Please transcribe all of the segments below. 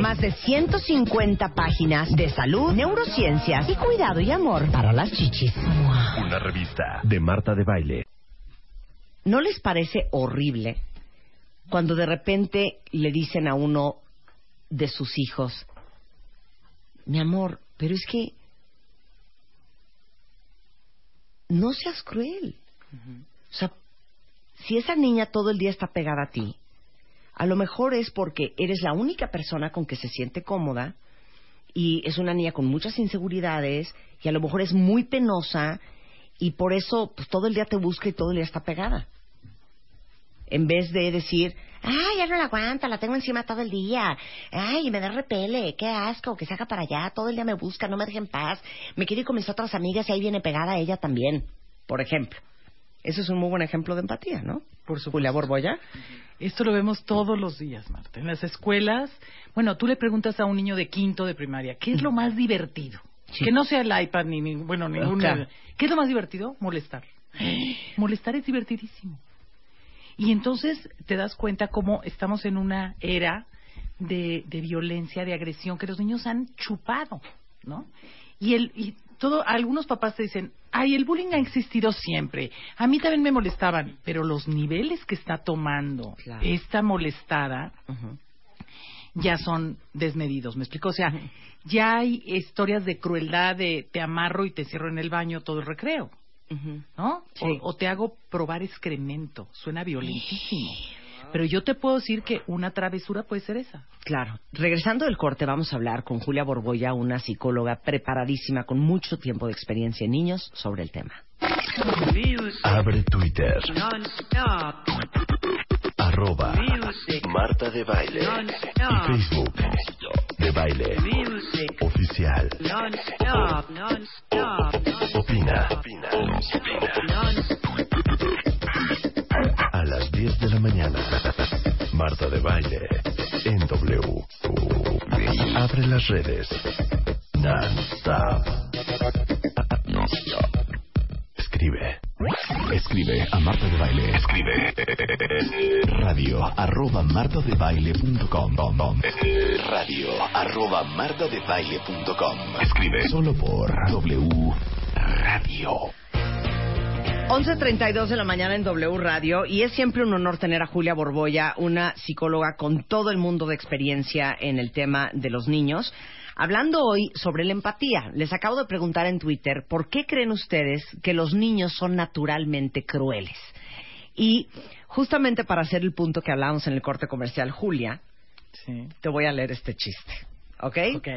más de 150 páginas de salud, neurociencias y cuidado y amor para las chichis. Una revista de Marta de Baile. ¿No les parece horrible cuando de repente le dicen a uno de sus hijos, mi amor, pero es que no seas cruel? O sea, si esa niña todo el día está pegada a ti, a lo mejor es porque eres la única persona con que se siente cómoda y es una niña con muchas inseguridades y a lo mejor es muy penosa y por eso pues, todo el día te busca y todo el día está pegada. En vez de decir, ay, ya no la aguanta, la tengo encima todo el día, ay, me da repele, qué asco, que se haga para allá, todo el día me busca, no me deje en paz, me quiere ir con mis otras amigas y ahí viene pegada ella también, por ejemplo. Eso es un muy buen ejemplo de empatía, ¿no? Por supuesto. Julia Borboya. Esto lo vemos todos los días, Marta. En las escuelas, bueno, tú le preguntas a un niño de quinto de primaria, ¿qué es lo más divertido? Que no sea el iPad ni, ni bueno, ningún... ¿Qué es lo más divertido? Molestar. Molestar es divertidísimo. Y entonces te das cuenta cómo estamos en una era de, de violencia, de agresión que los niños han chupado, ¿no? Y, el, y todo, algunos papás te dicen, ay, el bullying ha existido siempre. A mí también me molestaban, pero los niveles que está tomando esta molestada ya son desmedidos. ¿Me explico? O sea, ya hay historias de crueldad de te amarro y te cierro en el baño todo el recreo. ¿No? O, te hago probar excremento. Suena violentísimo. Pero yo te puedo decir que una travesura puede ser esa. Claro. Regresando del corte, vamos a hablar con Julia Borboya, una psicóloga preparadísima con mucho tiempo de experiencia en niños sobre el tema. Abre Twitter. Arroba Marta de Baile. Y Facebook de Baile. Oficial. Opina. Opina. A las 10 de la mañana. Marta de Baile. En W. Abre las redes. Non-stop. Escribe. Escribe a Marta de Baile. Escribe. Radio arroba martadebaile.com. Radio arroba martadebaile.com. Escribe solo por W Radio. 11.32 de la mañana en W Radio y es siempre un honor tener a Julia Borboya, una psicóloga con todo el mundo de experiencia en el tema de los niños, hablando hoy sobre la empatía. Les acabo de preguntar en Twitter, ¿por qué creen ustedes que los niños son naturalmente crueles? Y justamente para hacer el punto que hablábamos en el corte comercial, Julia, te voy a leer este chiste, ¿ok? Ok.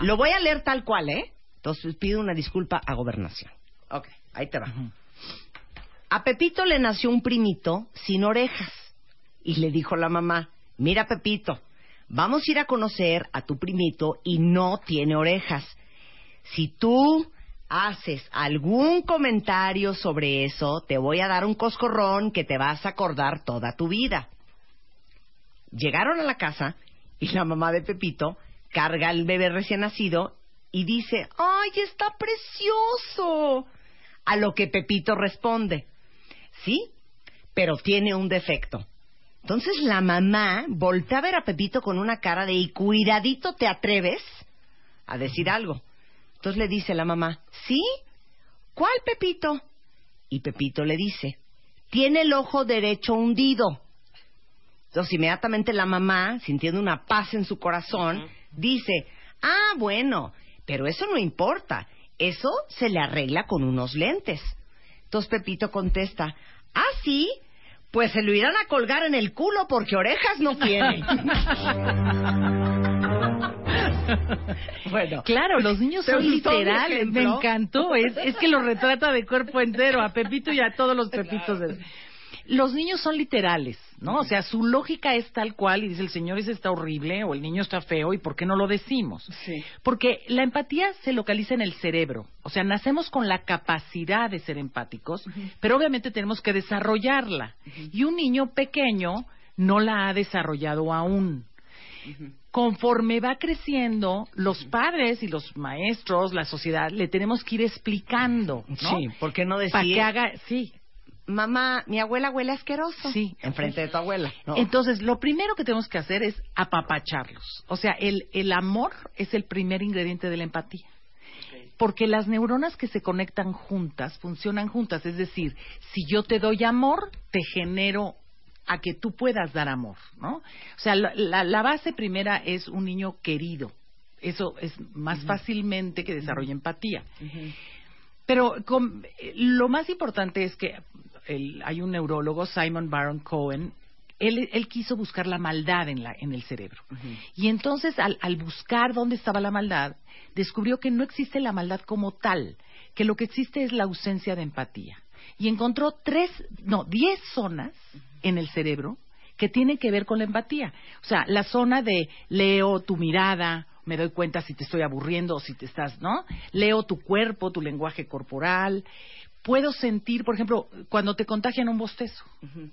Lo voy a leer tal cual, ¿eh? Entonces pido una disculpa a Gobernación. Ok, ahí te va. A Pepito le nació un primito sin orejas y le dijo la mamá, mira Pepito, vamos a ir a conocer a tu primito y no tiene orejas. Si tú haces algún comentario sobre eso, te voy a dar un coscorrón que te vas a acordar toda tu vida. Llegaron a la casa y la mamá de Pepito carga al bebé recién nacido y dice, ¡ay, está precioso! A lo que Pepito responde, sí, pero tiene un defecto. Entonces la mamá voltea a ver a Pepito con una cara de, y cuidadito te atreves a decir algo. Entonces le dice la mamá, ¿sí? ¿Cuál Pepito? Y Pepito le dice, tiene el ojo derecho hundido. Entonces inmediatamente la mamá, sintiendo una paz en su corazón, dice, Ah, bueno, pero eso no importa. Eso se le arregla con unos lentes. Entonces Pepito contesta, ah, sí, pues se lo irán a colgar en el culo porque orejas no tiene. bueno, claro, los niños son literales, me encantó, es, es que lo retrata de cuerpo entero a Pepito y a todos los Pepitos. Los niños son literales, ¿no? O sea, su lógica es tal cual y dice el señor ese está horrible o el niño está feo y ¿por qué no lo decimos? Sí. Porque la empatía se localiza en el cerebro, o sea, nacemos con la capacidad de ser empáticos, pero obviamente tenemos que desarrollarla. Y un niño pequeño no la ha desarrollado aún. Conforme va creciendo, los padres y los maestros, la sociedad, le tenemos que ir explicando, ¿no? Sí, ¿por qué no decir? Para que haga, sí, mamá, mi abuela huele asqueroso. Sí. Enfrente de tu abuela. Entonces, lo primero que tenemos que hacer es apapacharlos. O sea, el, el amor es el primer ingrediente de la empatía. Porque las neuronas que se conectan juntas funcionan juntas. Es decir, si yo te doy amor, te genero a que tú puedas dar amor, ¿no? O sea, la, la, base primera es un niño querido. Eso es más fácilmente que desarrolle empatía. Pero lo más importante es que hay un neurólogo, Simon Baron Cohen, él, quiso buscar la maldad en, la, en el cerebro. Y entonces, al, al, buscar dónde estaba la maldad, descubrió que no existe la maldad como tal, que lo que existe es la ausencia de empatía. Y encontró tres, no, diez zonas en el cerebro que tienen que ver con la empatía. O sea, la zona de leo tu mirada, me doy cuenta si te estoy aburriendo o si te estás, ¿no? Leo tu cuerpo, tu lenguaje corporal, puedo sentir, por ejemplo, cuando te contagian un bostezo.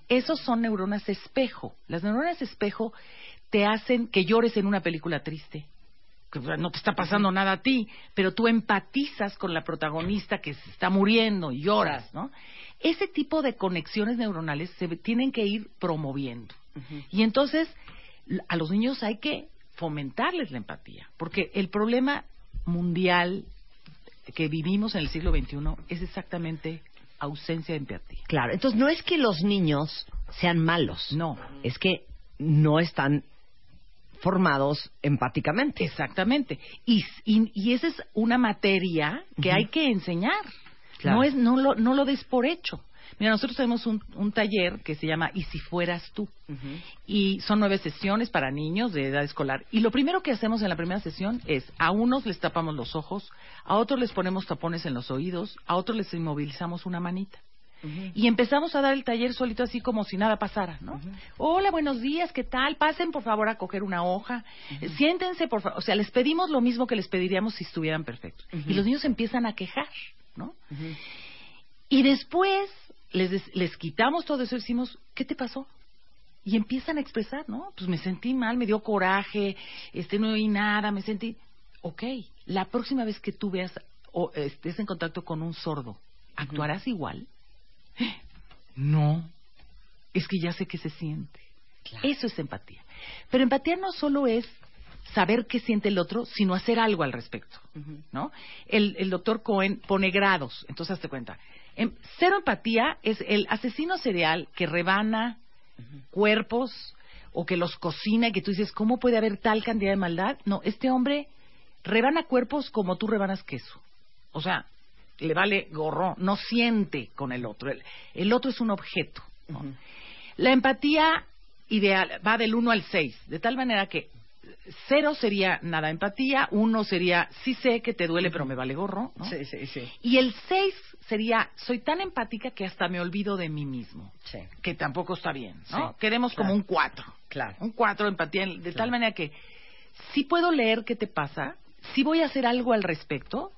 Esos son neuronas espejo. Las neuronas espejo te hacen que llores en una película triste. Que no te está pasando nada a ti, pero tú empatizas con la protagonista que se está muriendo y lloras, ¿no? Ese tipo de conexiones neuronales se tienen que ir promoviendo. Y entonces a los niños hay que fomentarles la empatía, porque el problema mundial que vivimos en el siglo XXI es exactamente ausencia de empatía. Claro, entonces no es que los niños sean malos. No. Es que no están formados empáticamente. Exactamente. Y, y, esa es una materia que hay que enseñar. No, es, no, lo, no lo des por hecho. Mira, nosotros tenemos un, un taller que se llama ¿Y si fueras tú? Y son nueve sesiones para niños de edad escolar. Y lo primero que hacemos en la primera sesión es a unos les tapamos los ojos, a otros les ponemos tapones en los oídos, a otros les inmovilizamos una manita. Y empezamos a dar el taller solito así como si nada pasara, ¿no? Hola, buenos días, ¿qué tal? Pasen por favor a coger una hoja. Siéntense, por favor. O sea, les pedimos lo mismo que les pediríamos si estuvieran perfectos. Y los niños empiezan a quejar, ¿no? Y después les, les quitamos todo eso y decimos, ¿qué te pasó? Y empiezan a expresar, ¿no? Pues me sentí mal, me dio coraje, este no oí nada, me sentí... Ok, la próxima vez que tú veas o estés en contacto con un sordo, ¿actuarás igual? No, es que ya sé que se siente. Eso es empatía. Pero empatía no solo es saber qué siente el otro, sino hacer algo al respecto, ¿no? El, el doctor Cohen pone grados, entonces hazte cuenta. Em, cero empatía es el asesino serial que rebana cuerpos o que los cocina y que tú dices, ¿cómo puede haber tal cantidad de maldad? No, este hombre rebana cuerpos como tú rebanas queso. O sea, le vale gorro, no siente con el otro. El, otro es un objeto. La empatía ideal va del 1 al 6, de tal manera que cero sería nada empatía, uno sería sí sé que te duele pero me vale gorro, ¿no? Sí, sí, sí. Y el seis sería soy tan empática que hasta me olvido de mí mismo, sí. que tampoco está bien, ¿no? Queremos como un cuatro, claro, un cuatro empatía de tal manera que sí puedo leer qué te pasa, sí voy a hacer algo al respecto,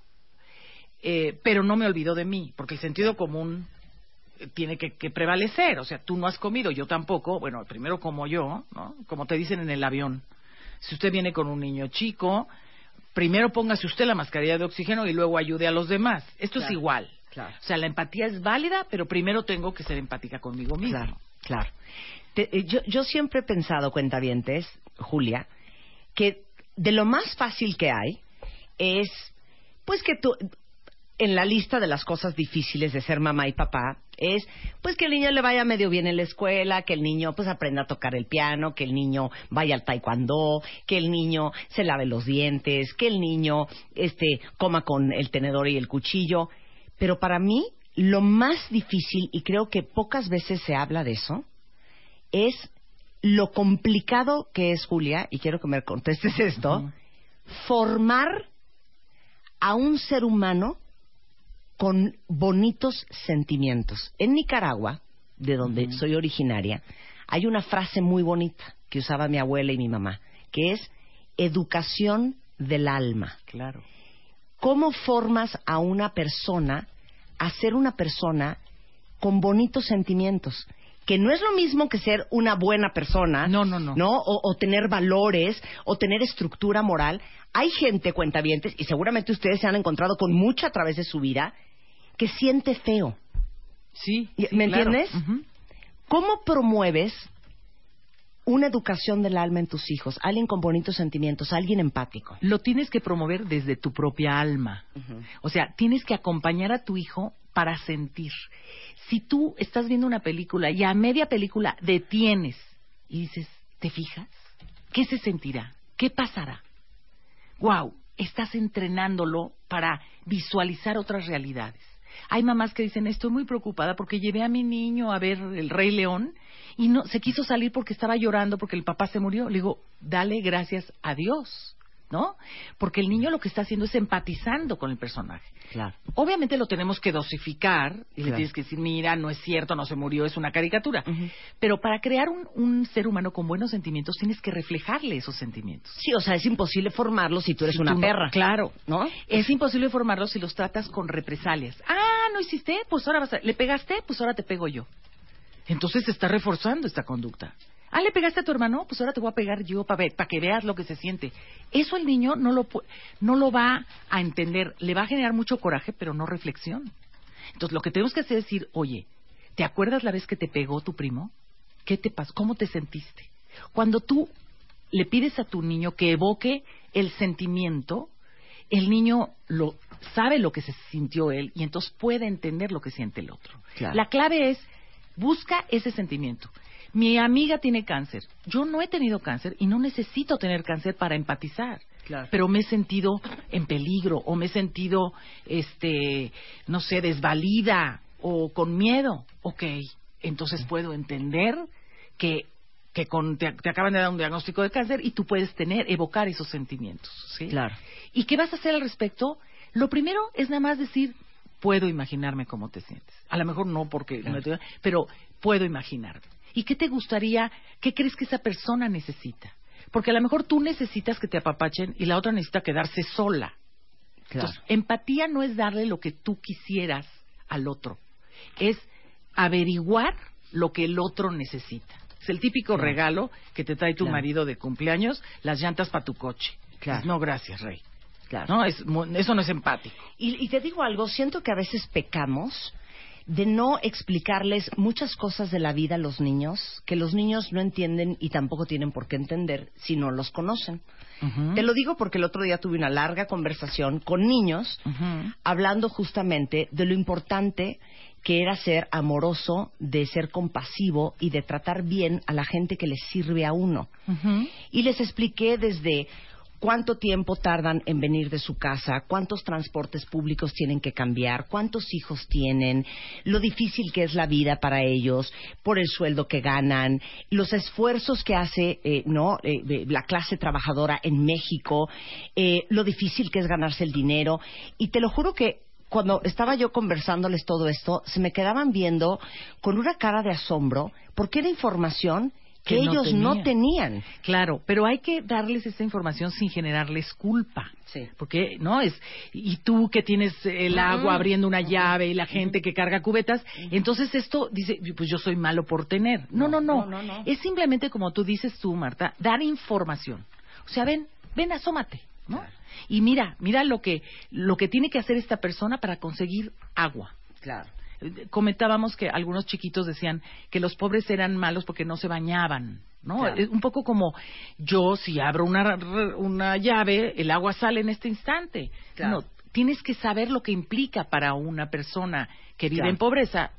eh, pero no me olvido de mí, porque el sentido común tiene que, que, prevalecer. O sea, tú no has comido, yo tampoco. Bueno, primero como yo, ¿no? Como te dicen en el avión. Si usted viene con un niño chico, primero póngase usted la mascarilla de oxígeno y luego ayude a los demás. Esto es igual. Claro. O sea, la empatía es válida, pero primero tengo que ser empática conmigo mismo. Claro, claro. Eh, yo, yo siempre he pensado, cuentavientes, Julia, que de lo más fácil que hay es, pues que tú, en la lista de las cosas difíciles de ser mamá y papá es pues que el niño le vaya medio bien en la escuela, que el niño pues aprenda a tocar el piano, que el niño vaya al taekwondo, que el niño se lave los dientes, que el niño este coma con el tenedor y el cuchillo, pero para mí lo más difícil y creo que pocas veces se habla de eso es lo complicado que es Julia y quiero que me contestes esto, formar a un ser humano con bonitos sentimientos. En Nicaragua, de donde soy originaria, hay una frase muy bonita que usaba mi abuela y mi mamá, que es educación del alma. Claro. ¿Cómo formas a una persona a ser una persona con bonitos sentimientos? que no es lo mismo que ser una buena persona, no, no, no, ¿no? O, o, tener valores, o tener estructura moral. Hay gente, cuentavientes, y seguramente ustedes se han encontrado con mucha a través de su vida, que siente feo. Sí. ¿Me entiendes? ¿Cómo promueves una educación del alma en tus hijos? Alguien con bonitos sentimientos, alguien empático. Lo tienes que promover desde tu propia alma. O sea, tienes que acompañar a tu hijo para sentir. Si tú estás viendo una película y a media película detienes y dices, ¿te fijas? ¿Qué se sentirá? ¿Qué pasará? ¡Wow! Estás entrenándolo para visualizar otras realidades. Hay mamás que dicen, estoy muy preocupada porque llevé a mi niño a ver El Rey León y no se quiso salir porque estaba llorando porque el papá se murió. Le digo, dale gracias a Dios, ¿no? Porque el niño lo que está haciendo es empatizando con el personaje. Claro. Obviamente lo tenemos que dosificar y le tienes que decir, mira, no es cierto, no se murió, es una caricatura. Pero para crear un, un ser humano con buenos sentimientos tienes que reflejarle esos sentimientos. Sí, o sea, es imposible formarlo si tú eres Si una tú no- perra. Claro. ¿No? Es imposible formarlos si los tratas con represalias. Ah, ¿no hiciste? Pues ahora vas a... ¿Le pegaste? Pues ahora te pego yo. Entonces se está reforzando esta conducta. Ah, ¿le pegaste a tu hermano? Pues ahora te voy a pegar yo para que veas lo que se siente. Eso el niño no lo, no lo va a entender. Le va a generar mucho coraje, pero no reflexión. Entonces lo que tenemos que hacer es decir, oye, ¿te acuerdas la vez que te pegó tu primo? ¿Qué te pasó? ¿Cómo te sentiste? Cuando tú le pides a tu niño que evoque el sentimiento, el niño lo sabe lo que se sintió él y entonces puede entender lo que siente el otro. Claro. La clave es busca ese sentimiento. Mi amiga tiene cáncer. Yo no he tenido cáncer y no necesito tener cáncer para empatizar. Claro. Pero me he sentido en peligro o me he sentido, este, no sé, desvalida o con miedo. Ok, entonces puedo entender que, que con, te, te acaban de dar un diagnóstico de cáncer y tú puedes tener, evocar esos sentimientos. ¿sí? Claro. ¿Y qué vas a hacer al respecto? Lo primero es nada más decir, puedo imaginarme cómo te sientes. A lo mejor no porque, no te- pero puedo imaginarme. ¿Y qué te gustaría, qué crees que esa persona necesita? Porque a lo mejor tú necesitas que te apapachen y la otra necesita quedarse sola. Claro. Entonces, empatía no es darle lo que tú quisieras al otro, es averiguar lo que el otro necesita. Es el típico regalo que te trae tu Claro. marido de cumpleaños, las llantas para tu coche. Claro. Pues, no, gracias, Rey. Claro. No, es, eso no es empático. Y, y te digo algo, siento que a veces pecamos de no explicarles muchas cosas de la vida a los niños que los niños no entienden y tampoco tienen por qué entender si no los conocen. Te lo digo porque el otro día tuve una larga conversación con niños hablando justamente de lo importante que era ser amoroso, de ser compasivo y de tratar bien a la gente que les sirve a uno. Y les expliqué desde cuánto tiempo tardan en venir de su casa, cuántos transportes públicos tienen que cambiar, cuántos hijos tienen, lo difícil que es la vida para ellos, por el sueldo que ganan, los esfuerzos que hace eh, no Eh, la clase trabajadora en México, eh, lo difícil que es ganarse el dinero. Y te lo juro que cuando estaba yo conversándoles todo esto, se me quedaban viendo con una cara de asombro porque era información que, Que no ellos no tenían. Claro, pero hay que darles esa información sin generarles culpa. Sí. Porque, ¿no? Es, y tú que tienes el agua abriendo una llave y la gente que carga cubetas, entonces esto dice, pues yo soy malo por tener. No, no, no. no, no, no. Es simplemente como tú dices tú, Marta, dar información. O sea, ven, ven, asómate, ¿no? Y mira, mira lo que, lo que tiene que hacer esta persona para conseguir agua. Claro. Comentábamos que algunos chiquitos decían que los pobres eran malos porque no se bañaban, ¿no? Claro. Es un poco como yo si abro una, una llave, el agua sale en este instante. Claro. No, tienes que saber lo que implica para una persona que vive en pobreza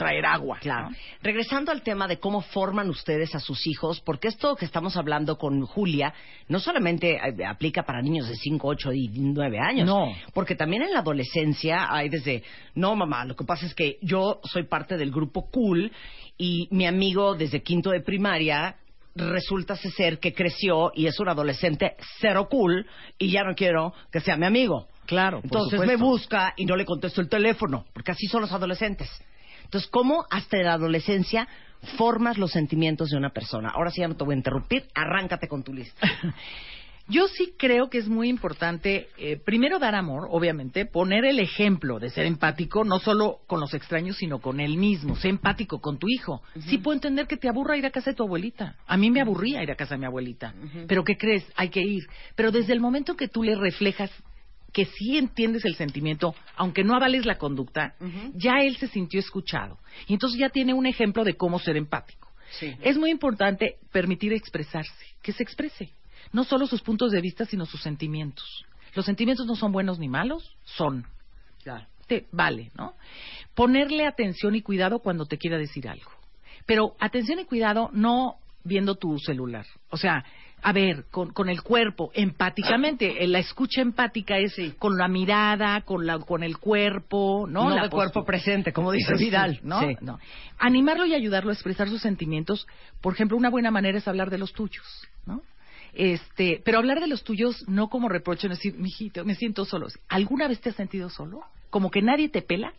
traer agua. Claro. Regresando al tema de cómo forman ustedes a sus hijos, porque esto que estamos hablando con Julia no solamente eh, aplica para niños de 5, 8 y 9 años. No. Porque también en la adolescencia hay desde, no mamá, lo que pasa es que yo soy parte del grupo cool y mi amigo desde quinto de primaria resulta ser que creció y es un adolescente cero cool y ya no quiero que sea mi amigo. Claro. Entonces me busca y no le contesto el teléfono, porque así son los adolescentes. Entonces, ¿cómo hasta la adolescencia formas los sentimientos de una persona? Ahora sí ya no te voy a interrumpir, arráncate con tu lista. Yo sí creo que es muy importante, eh, primero dar amor, obviamente, poner el ejemplo de ser empático, no solo con los extraños, sino con él mismo. Ser empático con tu hijo. Sí puedo entender que te aburra ir a casa de tu abuelita. A mí me aburría ir a casa de mi abuelita. Pero ¿qué crees? Hay que ir. Pero desde el momento que tú le reflejas que sí entiendes el sentimiento, aunque no avales la conducta, ya él se sintió escuchado. Y entonces ya tiene un ejemplo de cómo ser empático. Es muy importante permitir expresarse, que se exprese. No solo sus puntos de vista, sino sus sentimientos. Los sentimientos no son buenos ni malos, son. Te, vale, ¿no? Ponerle atención y cuidado cuando te quiera decir algo. Pero atención y cuidado no viendo tu celular. O sea, a ver, con, con el cuerpo, empáticamente. La escucha empática es con la mirada, con, la, con el cuerpo, ¿no? No cuerpo presente, como dice Vidal, ¿no? no. Animarlo y ayudarlo a expresar sus sentimientos. Por ejemplo, una buena manera es hablar de los tuyos, ¿no? Este, pero hablar de los tuyos no como reproche, no decir, mijito, me siento solo. ¿Alguna vez te has sentido solo? ¿Como que nadie te pela?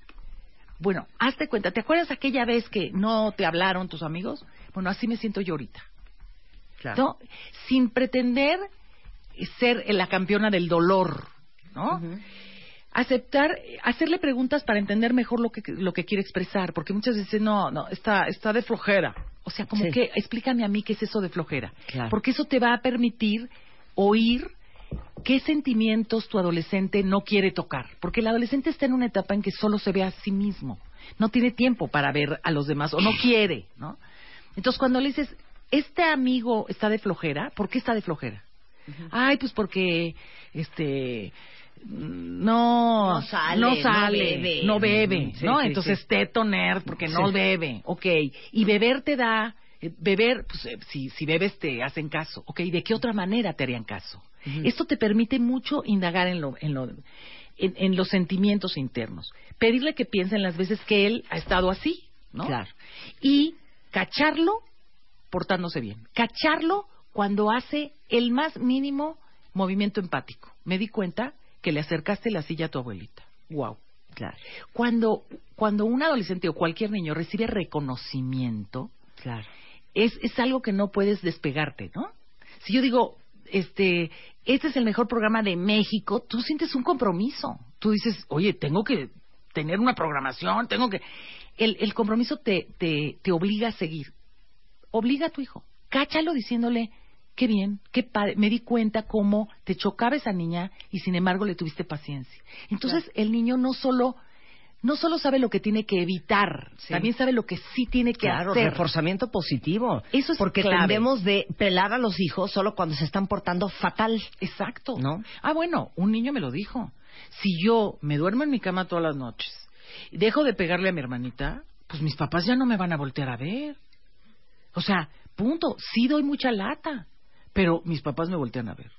Bueno, hazte cuenta, ¿te acuerdas aquella vez que no te hablaron tus amigos? Bueno, así me siento yo ahorita. ¿No? Sin pretender ser la campeona del dolor, ¿no? Aceptar, hacerle preguntas para entender mejor lo que, lo que quiere expresar, porque muchas veces no, no, está, está de flojera. O sea, como que, explícame a mí qué es eso de flojera. Porque eso te va a permitir oír qué sentimientos tu adolescente no quiere tocar. Porque el adolescente está en una etapa en que solo se ve a sí mismo. No tiene tiempo para ver a los demás o no quiere, ¿no? Entonces, cuando le dices, este amigo está de flojera, ¿por qué está de flojera? Ay, pues porque, este, no, no sale, no, sale, no bebe, ¿no? Entonces teto nerd porque no bebe, ok. Y beber te da, eh, beber, pues eh, si, si bebes te hacen caso, ok. ¿De qué otra manera te harían caso? Esto te permite mucho indagar en lo, en lo, en, en, los sentimientos internos. Pedirle que piense en las veces que él ha estado así, ¿no? Claro. Y cacharlo portándose bien. Cacharlo cuando hace el más mínimo movimiento empático. Me di cuenta que le acercaste la silla a tu abuelita. Wow. Claro. Cuando, cuando un adolescente o cualquier niño recibe reconocimiento, claro. es, es algo que no puedes despegarte, ¿no? Si yo digo, este, este es el mejor programa de México, tú sientes un compromiso. Tú dices, oye, tengo que tener una programación, tengo que... El, el compromiso te, te, te obliga a seguir obliga a tu hijo, cáchalo diciéndole, qué bien, qué padre, me di cuenta cómo te chocaba esa niña y sin embargo le tuviste paciencia. Entonces el niño no solo no solo sabe lo que tiene que evitar, también sabe lo que sí tiene que claro, hacer. reforzamiento positivo. Eso es Porque tendemos de pelar a los hijos solo cuando se están portando fatal. Exacto. ¿No? Ah, bueno, un niño me lo dijo. Si yo me duermo en mi cama todas las noches dejo de pegarle a mi hermanita, pues mis papás ya no me van a voltear a ver. O sea, punto. Sí doy mucha lata, pero mis papás me voltean a ver.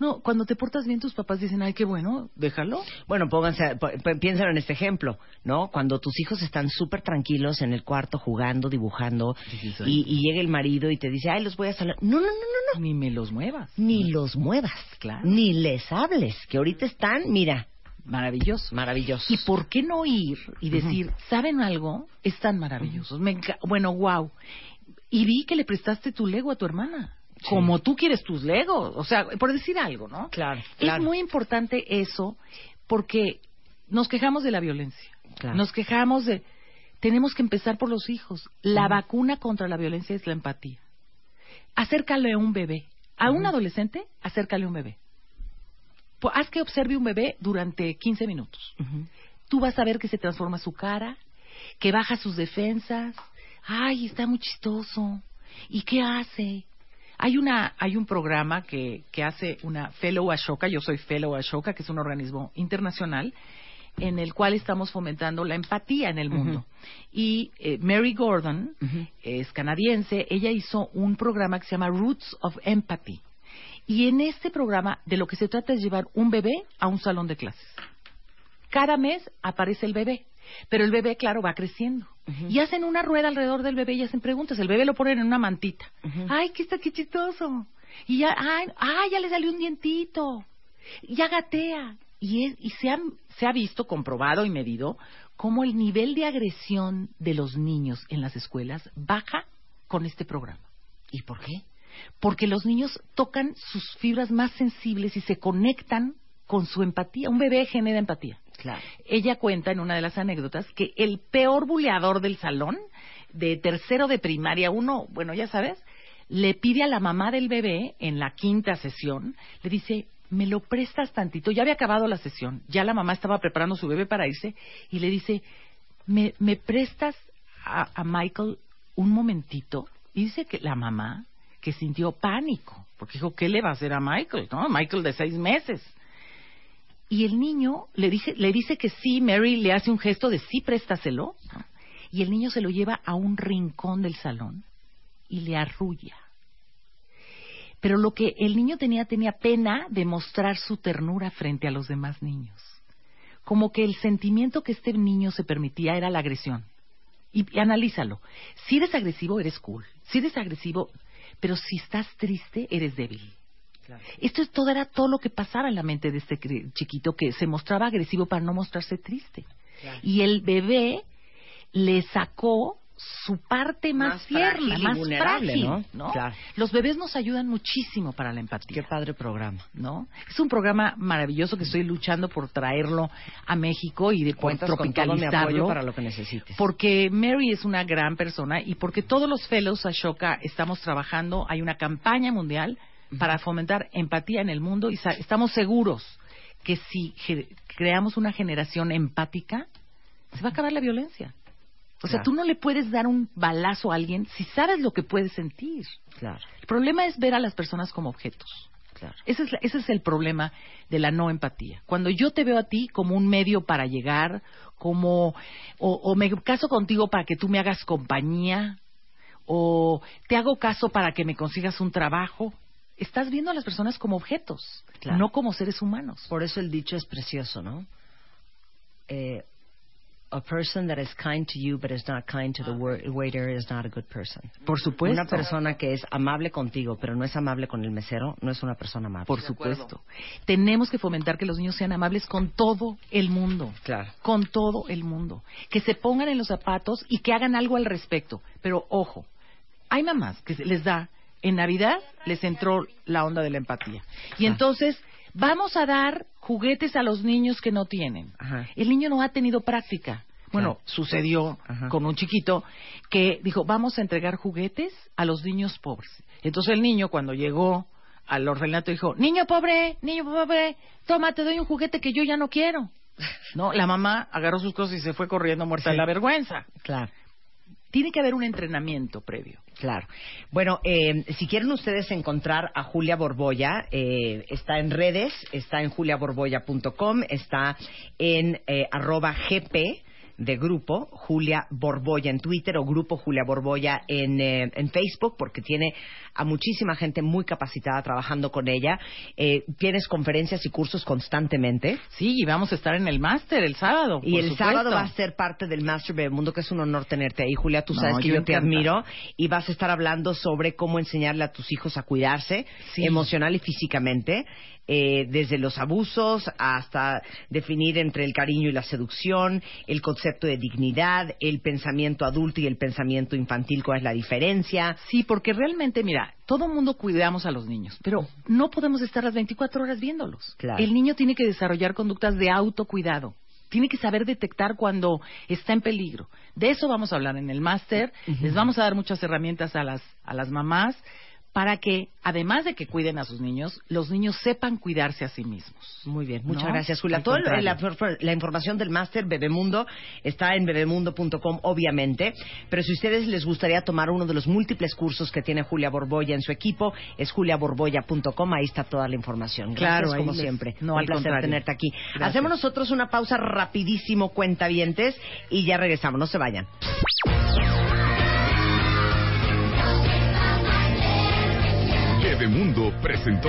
No, cuando te portas bien, tus papás dicen, ay, qué bueno, déjalo. Bueno, pónganse, piensen en este ejemplo, ¿no? Cuando tus hijos están súper tranquilos en el cuarto jugando, dibujando, y, llega el marido y te dice, ay, los voy a salir. No, no, no, no, no. Ni me los muevas. Ni los muevas, claro. Ni les hables, que ahorita están, mira. Maravilloso. Maravilloso. ¿Y por qué no ir y decir, ¿saben algo? Están maravillosos. bueno, wow y vi que le prestaste tu Lego a tu hermana. Como tú quieres tus Legos, o sea, por decir algo, ¿no? Claro, Es muy importante eso porque nos quejamos de la violencia. Nos quejamos de tenemos que empezar por los hijos. La vacuna contra la violencia es la empatía. Acércale a un bebé. A un adolescente, acércale a un bebé. haz que observe un bebé durante 15 minutos. Tú vas a ver que se transforma su cara, que baja sus defensas, ay, está muy chistoso. ¿Y qué hace? Hay una, hay un programa que, que hace una Fellow Ashoka, yo soy Fellow Ashoka, que es un organismo internacional, en el cual estamos fomentando la empatía en el mundo. Y eh, Mary Gordon es canadiense, ella hizo un programa que se llama Roots of Empathy. Y en este programa de lo que se trata es llevar un bebé a un salón de clases. Cada mes aparece el bebé, pero el bebé, claro, va creciendo. Y hacen una rueda alrededor del bebé y hacen preguntas. El bebé lo ponen en una mantita. Ay, qué está qué chistoso. Y ya, ay, ay, ya le salió un dientito. Ya gatea. Y, y se, se ha visto, comprobado y medido, cómo el nivel de agresión de los niños en las escuelas baja con este programa. ¿Y por qué? Porque los niños tocan sus fibras más sensibles y se conectan con su empatía. Un bebé genera empatía. Ella cuenta en una de las anécdotas que el peor buleador del salón, de tercero de primaria, uno, bueno, ya sabes, le pide a la mamá del bebé en la quinta sesión, le dice, me lo prestas tantito. Ya había acabado la sesión, ya la mamá estaba preparando su bebé para irse y le dice, ¿me, me prestas a, a Michael un momentito? Dice que la mamá que sintió pánico, porque dijo, ¿qué le va a hacer a Michael? ¿No? Michael de seis meses. Y el niño le dice, le dice que sí, Mary le hace un gesto de sí, préstaselo. Y el niño se lo lleva a un rincón del salón y le arrulla. Pero lo que el niño tenía, tenía pena de mostrar su ternura frente a los demás niños. Como que el sentimiento que este niño se permitía era la agresión. Y analízalo. Si eres agresivo, eres cool. Si eres agresivo, pero si estás triste, eres débil. Claro. Esto es todo, era todo lo que pasaba en la mente de este chiquito que se mostraba agresivo para no mostrarse triste. Claro. Y el bebé le sacó su parte más, Más tierna, más vulnerable, frágil, ¿no? Claro. Los bebés nos ayudan muchísimo para la Qué empatía. padre programa. ¿no? Es un programa maravilloso que estoy luchando por traerlo a México y de por tropicalizarlo. para lo que necesites. Porque Mary es una gran persona y porque todos los fellows Ashoka estamos trabajando, hay una campaña mundial para fomentar empatía en el mundo y estamos seguros que si creamos una generación empática, se va a acabar la violencia. O sea, Claro. tú no le puedes dar un balazo a alguien si sabes lo que puedes sentir. Claro, El problema es ver a las personas como objetos. claro. Ese es, ese es el problema de la no empatía. Cuando yo te veo a ti como un medio para llegar, como o, o me caso contigo para que tú me hagas compañía, o te hago caso para que me consigas un trabajo, estás viendo a las personas como objetos, Claro. no como seres humanos. Por eso el dicho es precioso, ¿no? Eh, a person that is kind to you but is not kind to the wor- waiter is not a good person. Por supuesto. Una persona que es amable contigo pero no es amable con el mesero no es una persona amable. Por supuesto. Tenemos que fomentar que los niños sean amables con todo el mundo. Claro. Con todo el mundo. Que se pongan en los zapatos y que hagan algo al respecto. Pero ojo, hay mamás que les da, en Navidad les entró la onda de la empatía. Y Ah. entonces vamos a dar juguetes a los niños que no tienen. Ajá. El niño no ha tenido práctica. Bueno, Claro. sucedió Ajá. con un chiquito que dijo, vamos a entregar juguetes a los niños pobres. Entonces el niño cuando llegó al orfanato dijo, niño pobre, niño pobre, toma, te doy un juguete que yo ya no quiero. No, la mamá agarró sus cosas y se fue corriendo muerta de la vergüenza. Claro. Tiene que haber un entrenamiento previo. Claro. Bueno, eh, si quieren ustedes encontrar a Julia Borboya, eh, está en redes, está en juliaborboya.com, está en eh, gp de grupo Julia Borboya en Twitter o grupo Julia Borboya en, eh, en Facebook porque tiene a muchísima gente muy capacitada trabajando con ella. Eh, tienes conferencias y cursos constantemente. Sí, y vamos a estar en el máster el sábado. Y por el supuesto. sábado va a ser parte del Master Bebemundo, que es un honor tenerte ahí, Julia. Tú No, sabes que yo yo, te admiro. Y vas a estar hablando sobre cómo enseñarle a tus hijos a cuidarse Sí. emocional y físicamente, eh, desde los abusos hasta definir entre el cariño y la seducción, el concepto de dignidad, el pensamiento adulto y el pensamiento infantil, cuál es la diferencia. Sí, porque realmente, mira, todo mundo cuidamos a los niños, pero no podemos estar las 24 horas viéndolos. Claro. El niño tiene que desarrollar conductas de autocuidado. Tiene que saber detectar cuando está en peligro. De eso vamos a hablar en el máster. Les vamos a dar muchas herramientas a las, a las mamás para que, además de que cuiden a sus niños, los niños sepan cuidarse a sí mismos. Muy bien, muchas gracias, Julia. Toda la, la, información del máster Bebemundo está en bebemundo.com, obviamente, pero si ustedes les gustaría tomar uno de los múltiples cursos que tiene Julia Borboya en su equipo, es juliaborboya.com, ahí está toda la información. Gracias, claro, como siempre. No, Un placer tenerte aquí. Hacemos nosotros una pausa rapidísimo, cuentavientes, y ya regresamos. No se vayan. Mundo presentó.